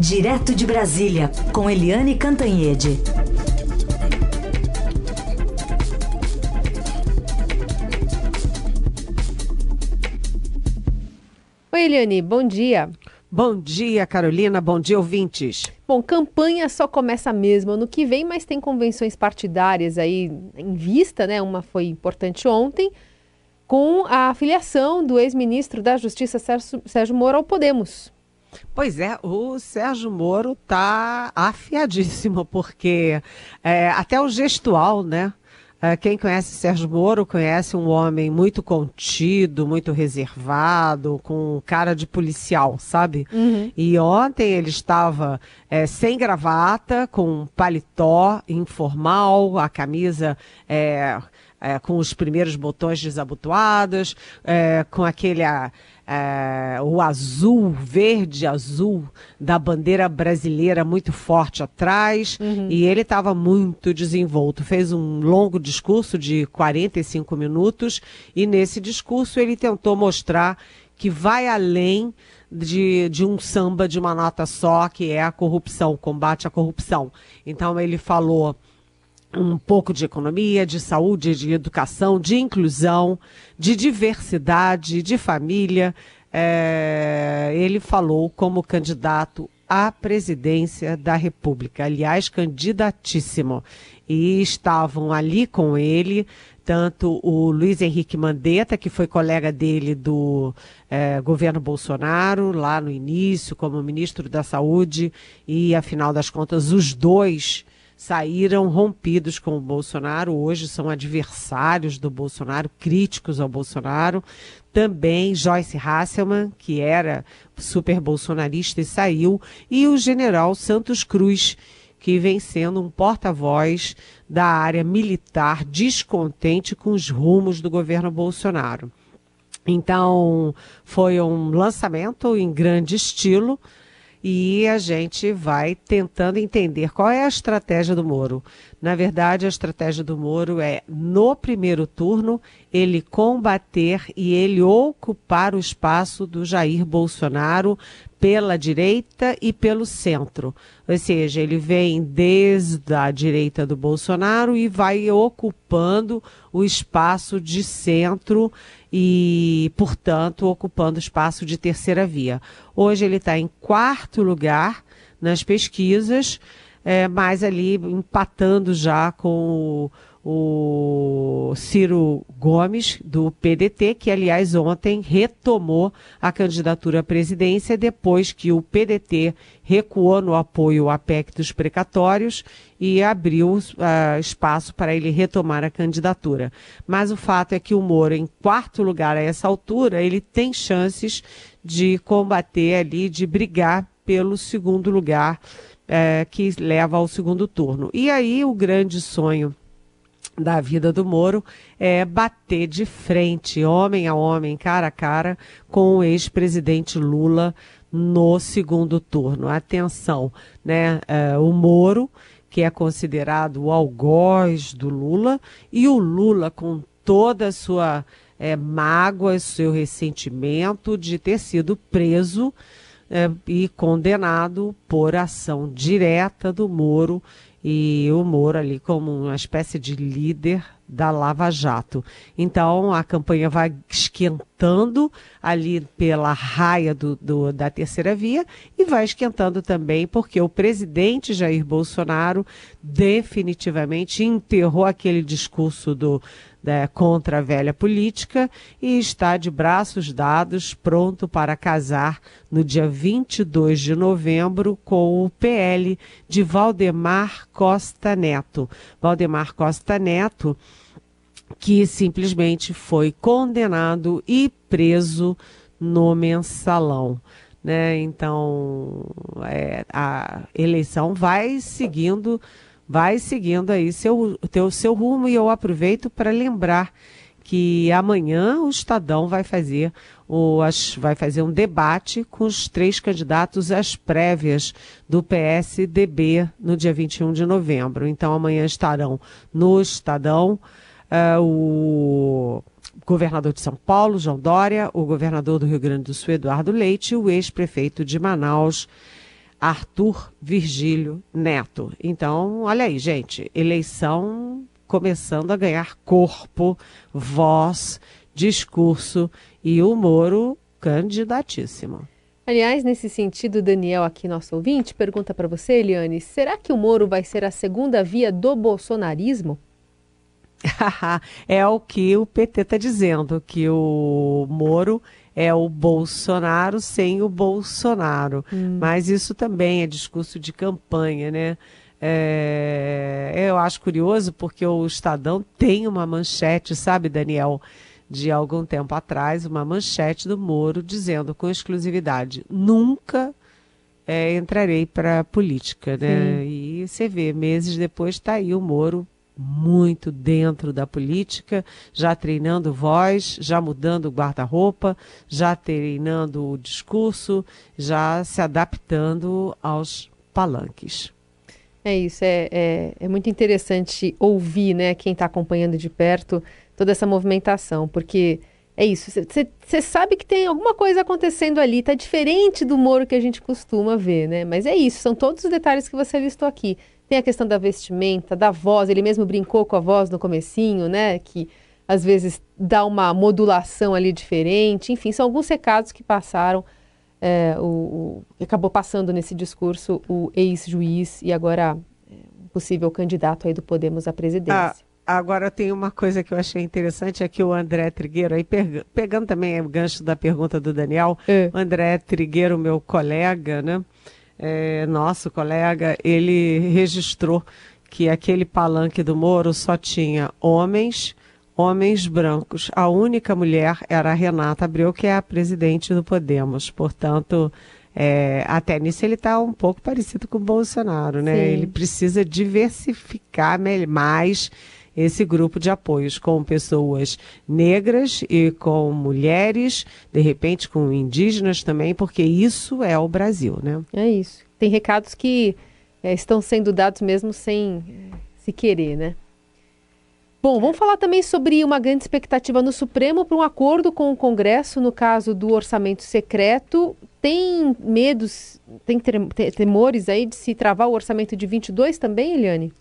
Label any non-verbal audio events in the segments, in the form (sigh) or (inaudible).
Direto de Brasília, com Eliane Cantanhede. Oi, Eliane, bom dia. Bom dia, Carolina. Bom dia, ouvintes. Bom, campanha só começa mesmo ano que vem, mas tem convenções partidárias aí em vista, né? Uma foi importante ontem, com a afiliação do ex-ministro da Justiça Sérgio, Sérgio Moro ao Podemos. Pois é, o Sérgio Moro está afiadíssimo, porque é, até o gestual, né? É, quem conhece Sérgio Moro conhece um homem muito contido, muito reservado, com cara de policial, sabe? Uhum. E ontem ele estava é, sem gravata, com paletó informal, a camisa é, é, com os primeiros botões desabotoados, é, com aquele. A, é, o azul, verde azul da bandeira brasileira muito forte atrás, uhum. e ele estava muito desenvolto. Fez um longo discurso de 45 minutos, e nesse discurso ele tentou mostrar que vai além de, de um samba de uma nota só, que é a corrupção, combate à corrupção. Então ele falou um pouco de economia, de saúde, de educação, de inclusão, de diversidade, de família. É, ele falou como candidato à presidência da República, aliás, candidatíssimo. E estavam ali com ele tanto o Luiz Henrique Mandetta, que foi colega dele do é, governo Bolsonaro, lá no início, como ministro da Saúde, e afinal das contas, os dois saíram rompidos com o Bolsonaro, hoje são adversários do Bolsonaro, críticos ao Bolsonaro. Também Joyce Hasselman, que era super bolsonarista e saiu, e o general Santos Cruz, que vem sendo um porta-voz da área militar descontente com os rumos do governo Bolsonaro. Então, foi um lançamento em grande estilo e a gente vai tentando entender qual é a estratégia do Moro. Na verdade, a estratégia do Moro é, no primeiro turno, ele combater e ele ocupar o espaço do Jair Bolsonaro pela direita e pelo centro. Ou seja, ele vem desde a direita do Bolsonaro e vai ocupando o espaço de centro e, portanto, ocupando o espaço de terceira via. Hoje ele está em quarto lugar nas pesquisas, é, mas ali empatando já com o o Ciro Gomes, do PDT, que, aliás, ontem retomou a candidatura à presidência depois que o PDT recuou no apoio à PEC dos precatórios e abriu uh, espaço para ele retomar a candidatura. Mas o fato é que o Moro, em quarto lugar a essa altura, ele tem chances de combater ali, de brigar pelo segundo lugar. Uh, que leva ao segundo turno. E aí o grande sonho da vida do Moro é bater de frente, homem a homem, cara a cara, com o ex-presidente Lula no segundo turno. Atenção, né? É, o Moro, que é considerado o algoz do Lula, e o Lula com toda a sua é, mágoa, seu ressentimento de ter sido preso é, e condenado por ação direta do Moro e o Moro ali como uma espécie de líder da Lava Jato. Então a campanha vai esquentando ali pela raia do, do, da terceira via e vai esquentando também porque o presidente Jair Bolsonaro definitivamente enterrou aquele discurso do né, contra a velha política e está de braços dados, pronto para casar no dia 22 de novembro com o PL de Valdemar Costa Neto. Valdemar Costa Neto, que simplesmente foi condenado e preso no mensalão. Né? Então, é, a eleição vai seguindo vai seguindo aí seu, teu, seu rumo e eu aproveito para lembrar que amanhã o Estadão vai fazer, o, as, vai fazer um debate com os três candidatos às prévias do PSDB no dia 21 de novembro. Então amanhã estarão no Estadão uh, o governador de São Paulo, João Dória, o governador do Rio Grande do Sul, Eduardo Leite, e o ex-prefeito de Manaus, Arthur Virgílio Neto. Então, olha aí, gente, eleição começando a ganhar corpo, voz, discurso e o Moro candidatíssimo. Aliás, nesse sentido, Daniel, aqui nosso ouvinte, pergunta para você, Eliane, será que o Moro vai ser a segunda via do bolsonarismo? (laughs) é o que o PT está dizendo, que o Moro é o Bolsonaro sem o Bolsonaro. Hum. Mas isso também é discurso de campanha, né? É, eu acho curioso porque o Estadão tem uma manchete, sabe, Daniel, de algum tempo atrás, uma manchete do Moro dizendo com exclusividade: nunca é, entrarei para a política, né? Sim. E você vê, meses depois está aí o Moro muito dentro da política, já treinando voz, já mudando guarda-roupa, já treinando o discurso, já se adaptando aos palanques. É isso, é, é, é muito interessante ouvir né, quem está acompanhando de perto toda essa movimentação, porque é isso, você sabe que tem alguma coisa acontecendo ali, tá diferente do Moro que a gente costuma ver, né? Mas é isso, são todos os detalhes que você listou aqui. Tem a questão da vestimenta, da voz, ele mesmo brincou com a voz no comecinho, né? Que às vezes dá uma modulação ali diferente. Enfim, são alguns recados que passaram, é, o, o, acabou passando nesse discurso o ex-juiz e agora é, possível candidato aí do Podemos à presidência. Ah, agora tem uma coisa que eu achei interessante, é que o André Trigueiro, aí pegando também o gancho da pergunta do Daniel, é. o André Trigueiro, meu colega, né? É, nosso colega, ele registrou que aquele palanque do Moro só tinha homens, homens brancos. A única mulher era a Renata Abreu, que é a presidente do Podemos. Portanto, é, até nisso ele está um pouco parecido com o Bolsonaro, né? Sim. Ele precisa diversificar mais esse grupo de apoios com pessoas negras e com mulheres, de repente com indígenas também, porque isso é o Brasil, né? É isso. Tem recados que é, estão sendo dados mesmo sem é, se querer, né? Bom, vamos falar também sobre uma grande expectativa no Supremo para um acordo com o Congresso no caso do orçamento secreto. Tem medos, tem temores aí de se travar o orçamento de 22 também, Eliane?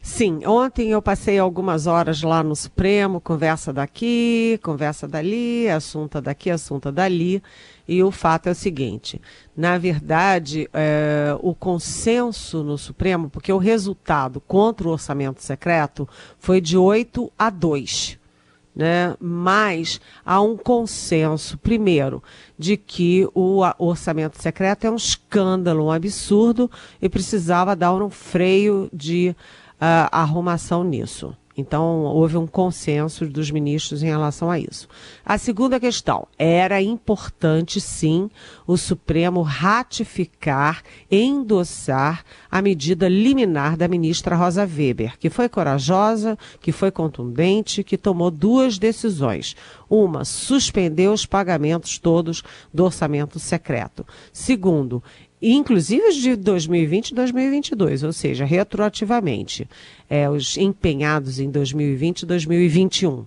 Sim, ontem eu passei algumas horas lá no Supremo, conversa daqui, conversa dali, assunto daqui, assunto dali. E o fato é o seguinte: na verdade, é, o consenso no Supremo, porque o resultado contra o orçamento secreto foi de 8 a 2. Né? Mas há um consenso, primeiro, de que o orçamento secreto é um escândalo, um absurdo e precisava dar um freio de uh, arrumação nisso. Então, houve um consenso dos ministros em relação a isso. A segunda questão: era importante, sim, o Supremo ratificar, endossar a medida liminar da ministra Rosa Weber, que foi corajosa, que foi contundente, que tomou duas decisões. Uma, suspender os pagamentos todos do orçamento secreto. Segundo, inclusive os de 2020 e 2022, ou seja, retroativamente, é, os empenhados em 2020 e 2021.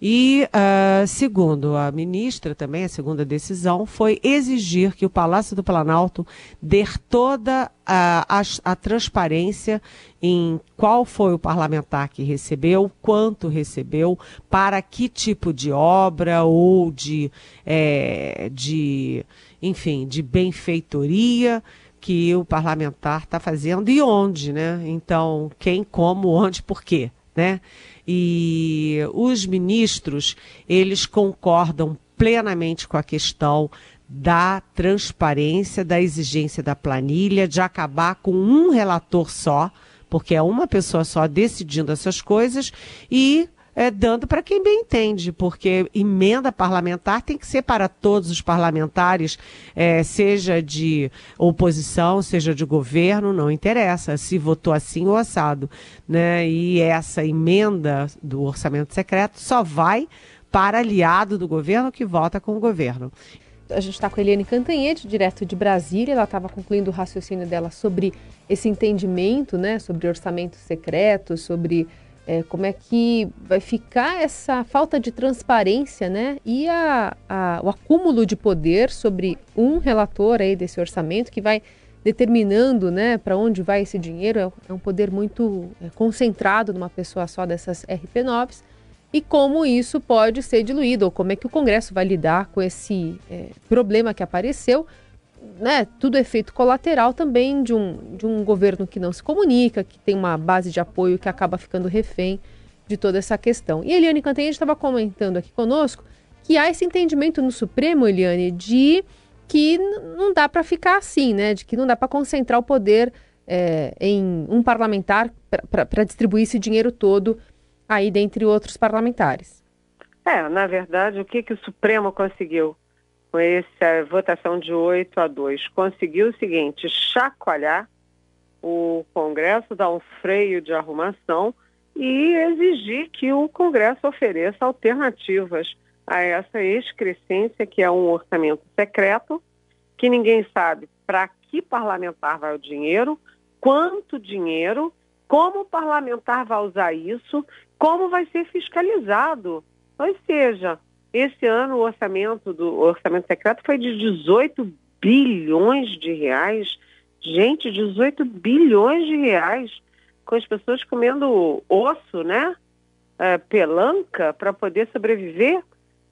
E, uh, segundo a ministra, também a segunda decisão foi exigir que o Palácio do Planalto dê toda a, a, a transparência em qual foi o parlamentar que recebeu, quanto recebeu, para que tipo de obra ou de, é, de enfim, de benfeitoria que o parlamentar está fazendo e onde, né? Então, quem, como, onde, por quê, né? E os ministros, eles concordam plenamente com a questão da transparência, da exigência da planilha, de acabar com um relator só, porque é uma pessoa só decidindo essas coisas, e é, dando para quem bem entende, porque emenda parlamentar tem que ser para todos os parlamentares, é, seja de oposição, seja de governo, não interessa se votou assim ou assado. Né? E essa emenda do orçamento secreto só vai para aliado do governo que vota com o governo. A gente está com a Eliane Cantanhete, direto de Brasília. Ela estava concluindo o raciocínio dela sobre esse entendimento, né, sobre orçamento secreto, sobre é, como é que vai ficar essa falta de transparência, né? E a, a, o acúmulo de poder sobre um relator aí desse orçamento que vai determinando né, para onde vai esse dinheiro, é, é um poder muito é, concentrado numa pessoa só dessas RP9s, e como isso pode ser diluído, ou como é que o Congresso vai lidar com esse é, problema que apareceu. Né, tudo é efeito colateral também de um, de um governo que não se comunica, que tem uma base de apoio que acaba ficando refém de toda essa questão. E a Eliane Cantanhede estava comentando aqui conosco que há esse entendimento no Supremo, Eliane, de que não dá para ficar assim, né? De que não dá para concentrar o poder é, em um parlamentar para distribuir esse dinheiro todo aí dentre outros parlamentares. É, na verdade, o que, que o Supremo conseguiu com essa votação de 8 a 2? Conseguiu o seguinte, chacoalhar o Congresso, dar um freio de arrumação e exigir que o Congresso ofereça alternativas a essa excrescência, que é um orçamento secreto, que ninguém sabe para que parlamentar vai o dinheiro, quanto dinheiro, como o parlamentar vai usar isso, como vai ser fiscalizado. Ou seja, esse ano o orçamento do o orçamento secreto foi de 18 bilhões de reais. Gente, 18 bilhões de reais com as pessoas comendo osso, né? É, pelanca para poder sobreviver,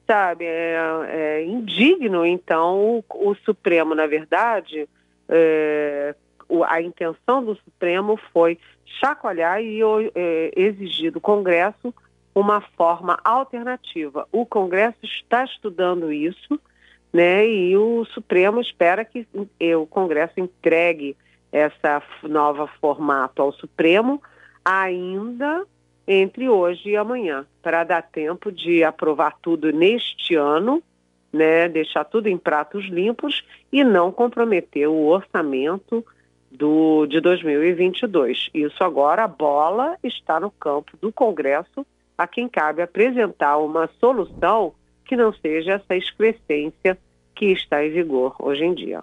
sabe? É, é indigno. Então, o, o, Supremo, na verdade, é, o, a intenção do Supremo foi chacoalhar e é, exigir do Congresso uma forma alternativa. O Congresso está estudando isso, né? E o Supremo espera que o Congresso entregue essa nova formato ao Supremo ainda entre hoje e amanhã, para dar tempo de aprovar tudo neste ano, né, deixar tudo em pratos limpos e não comprometer o orçamento do, de 2022. Isso agora, a bola está no campo do Congresso, a quem cabe apresentar uma solução que não seja essa excrescência que está em vigor hoje em dia.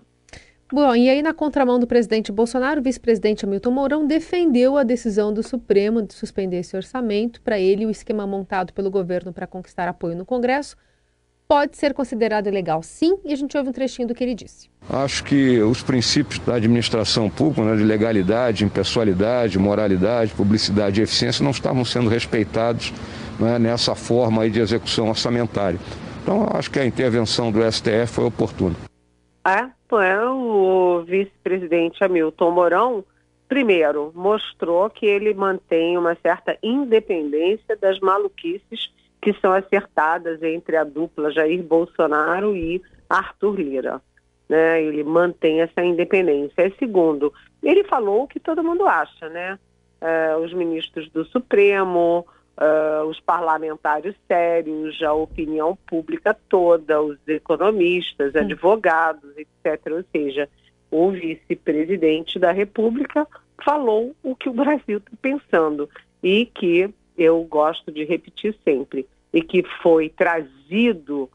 Bom, e aí na contramão do presidente Bolsonaro, o vice-presidente Hamilton Mourão defendeu a decisão do Supremo de suspender esse orçamento. Para ele, o esquema montado pelo governo para conquistar apoio no Congresso pode ser considerado ilegal, sim, e a gente ouve um trechinho do que ele disse. Acho que os princípios da administração pública, né, de legalidade, impessoalidade, moralidade, publicidade e eficiência não estavam sendo respeitados né, nessa forma aí de execução orçamentária. Então, acho que a intervenção do STF foi oportuna. É, é, o vice-presidente Hamilton Mourão, primeiro, mostrou que ele mantém uma certa independência das maluquices que são acertadas entre a dupla Jair Bolsonaro e Arthur Lira. Né? Ele mantém essa independência. E segundo, ele falou o que todo mundo acha, né? É, os ministros do Supremo, uh, os parlamentares sérios, a opinião pública toda, os economistas, hum. advogados, etc. Ou seja, o vice-presidente da República falou o que o Brasil está pensando e que eu gosto de repetir sempre e que foi trazido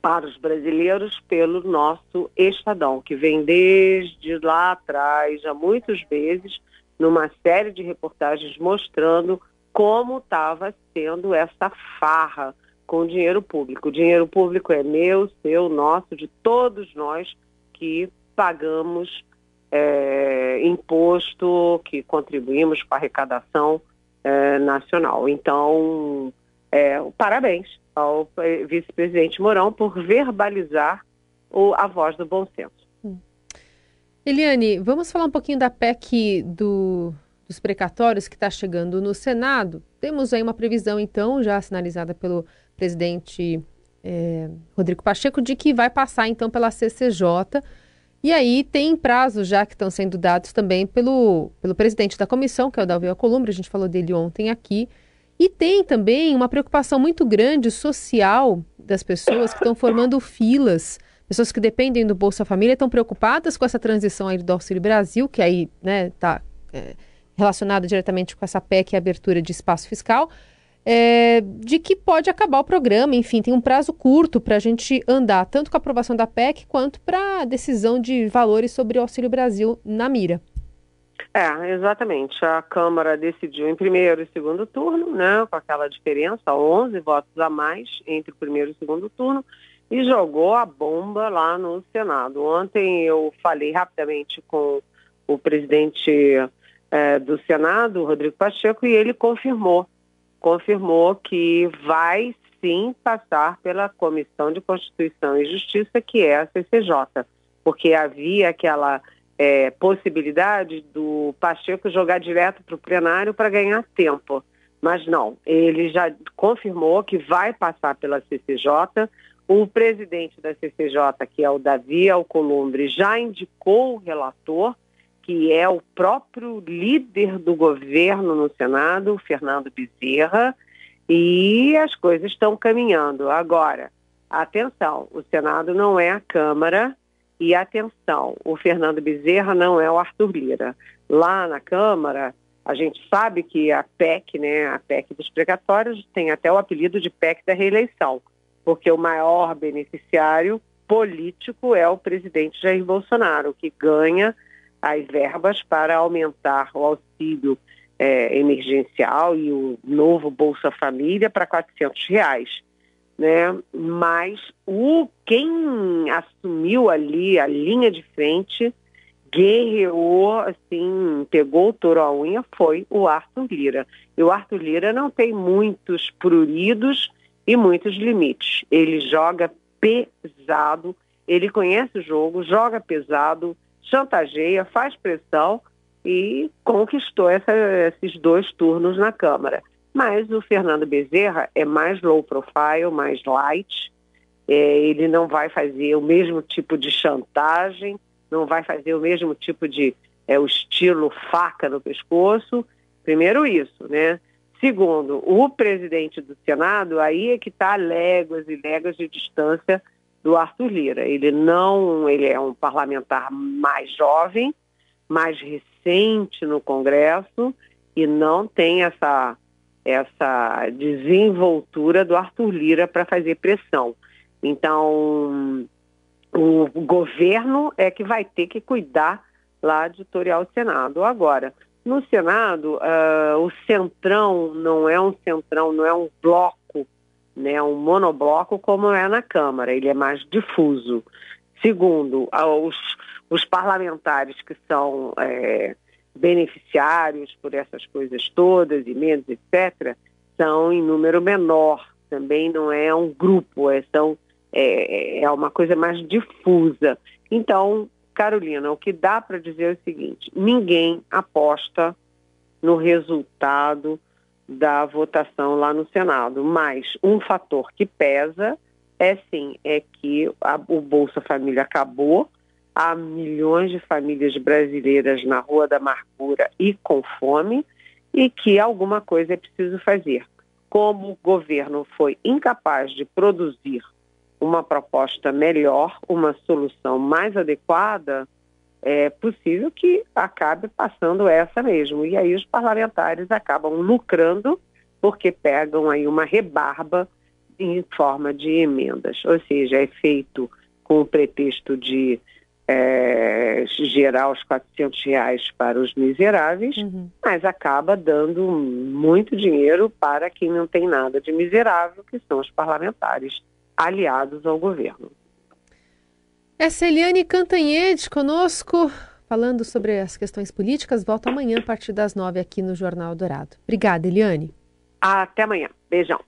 para os brasileiros pelo nosso Estadão, que vem desde lá atrás, há muitos meses, numa série de reportagens mostrando como estava sendo essa farra com o dinheiro público. O dinheiro público é meu, seu, nosso, de todos nós que pagamos é, imposto, que contribuímos para arrecadação é, nacional. Então, é, parabéns ao vice-presidente Mourão por verbalizar o, a voz do bom senso. Eliane, vamos falar um pouquinho da PEC do dos precatórios que está chegando no Senado, temos aí uma previsão, então, já sinalizada pelo presidente é, Rodrigo Pacheco, de que vai passar, então, pela CCJ. E aí tem prazos já que estão sendo dados também pelo, pelo presidente da comissão, que é o Davi Alcolumbre, a gente falou dele ontem aqui. E tem também uma preocupação muito grande social das pessoas que estão formando filas. Pessoas que dependem do Bolsa Família estão preocupadas com essa transição aí do Auxílio Brasil, que aí né, tá, é, relacionada diretamente com essa PEC e abertura de espaço fiscal, é, de que pode acabar o programa. Enfim, tem um prazo curto para a gente andar, tanto com a aprovação da PEC quanto para a decisão de valores sobre o Auxílio Brasil na mira. É, exatamente. A Câmara decidiu em primeiro e segundo turno, né, com aquela diferença, 11 votos a mais entre o primeiro e segundo turno, e jogou a bomba lá no Senado. Ontem eu falei rapidamente com o presidente é, do Senado, Rodrigo Pacheco, e ele confirmou, confirmou que vai sim passar pela Comissão de Constituição e Justiça, que é a CCJ, porque havia aquela é, possibilidade do Pacheco jogar direto para o plenário para ganhar tempo. Mas não, ele já confirmou que vai passar pela CCJ. O presidente da CCJ, que é o Davi Alcolumbre, já indicou o relator, que é o próprio líder do governo no Senado, Fernando Bezerra, e as coisas estão caminhando. Agora, atenção, o Senado não é a Câmara, e atenção, o Fernando Bezerra não é o Arthur Lira. Lá na Câmara, a gente sabe que a PEC, né, a PEC dos precatórios, tem até o apelido de PEC da reeleição, porque o maior beneficiário político é o presidente Jair Bolsonaro, que ganha as verbas para aumentar o auxílio é, emergencial e o novo Bolsa Família para 400 reais né? Mas o quem assumiu ali a linha de frente, guerreou, assim, pegou o touro à unha, foi o Arthur Lira. E o Arthur Lira não tem muitos pruridos e muitos limites. Ele joga pesado, ele conhece o jogo, joga pesado, chantageia, faz pressão e conquistou essa, esses dois turnos na Câmara. Mas o Fernando Bezerra é mais low profile, mais light. É, ele não vai fazer o mesmo tipo de chantagem, não vai fazer o mesmo tipo de é, o estilo faca no pescoço. Primeiro isso, né? Segundo, o presidente do Senado, aí é que está léguas e léguas de distância do Arthur Lira. Ele não, ele é um parlamentar mais jovem, mais recente no Congresso e não tem essa essa desenvoltura do Arthur Lira para fazer pressão. Então, o governo é que vai ter que cuidar lá de tutorial do Senado. Agora, no Senado, uh, o centrão não é um centrão, não é um bloco, né, um monobloco como é na Câmara, ele é mais difuso. Segundo, os, os parlamentares que são é, beneficiários por essas coisas todas, emendas, etc., são em número menor. Também não é um grupo, é, são, é, é uma coisa mais difusa. Então, Carolina, o que dá para dizer é o seguinte: ninguém aposta no resultado da votação lá no Senado, mas um fator que pesa é sim, é que a, o Bolsa Família acabou, há milhões de famílias brasileiras na Rua da Amargura e com fome e que alguma coisa é preciso fazer. Como o governo foi incapaz de produzir uma proposta melhor, uma solução mais adequada, é possível que acabe passando essa mesmo. E aí os parlamentares acabam lucrando porque pegam aí uma rebarba em forma de emendas. Ou seja, é feito com o pretexto de é, gerar os 400 reais para os miseráveis, uhum. mas acaba dando muito dinheiro para quem não tem nada de miserável, que são os parlamentares aliados ao governo. Essa é Eliane Cantanhede conosco, falando sobre as questões políticas. Volta amanhã a partir das nove aqui no Jornal Dourado. Obrigada, Eliane. Até amanhã. Beijão.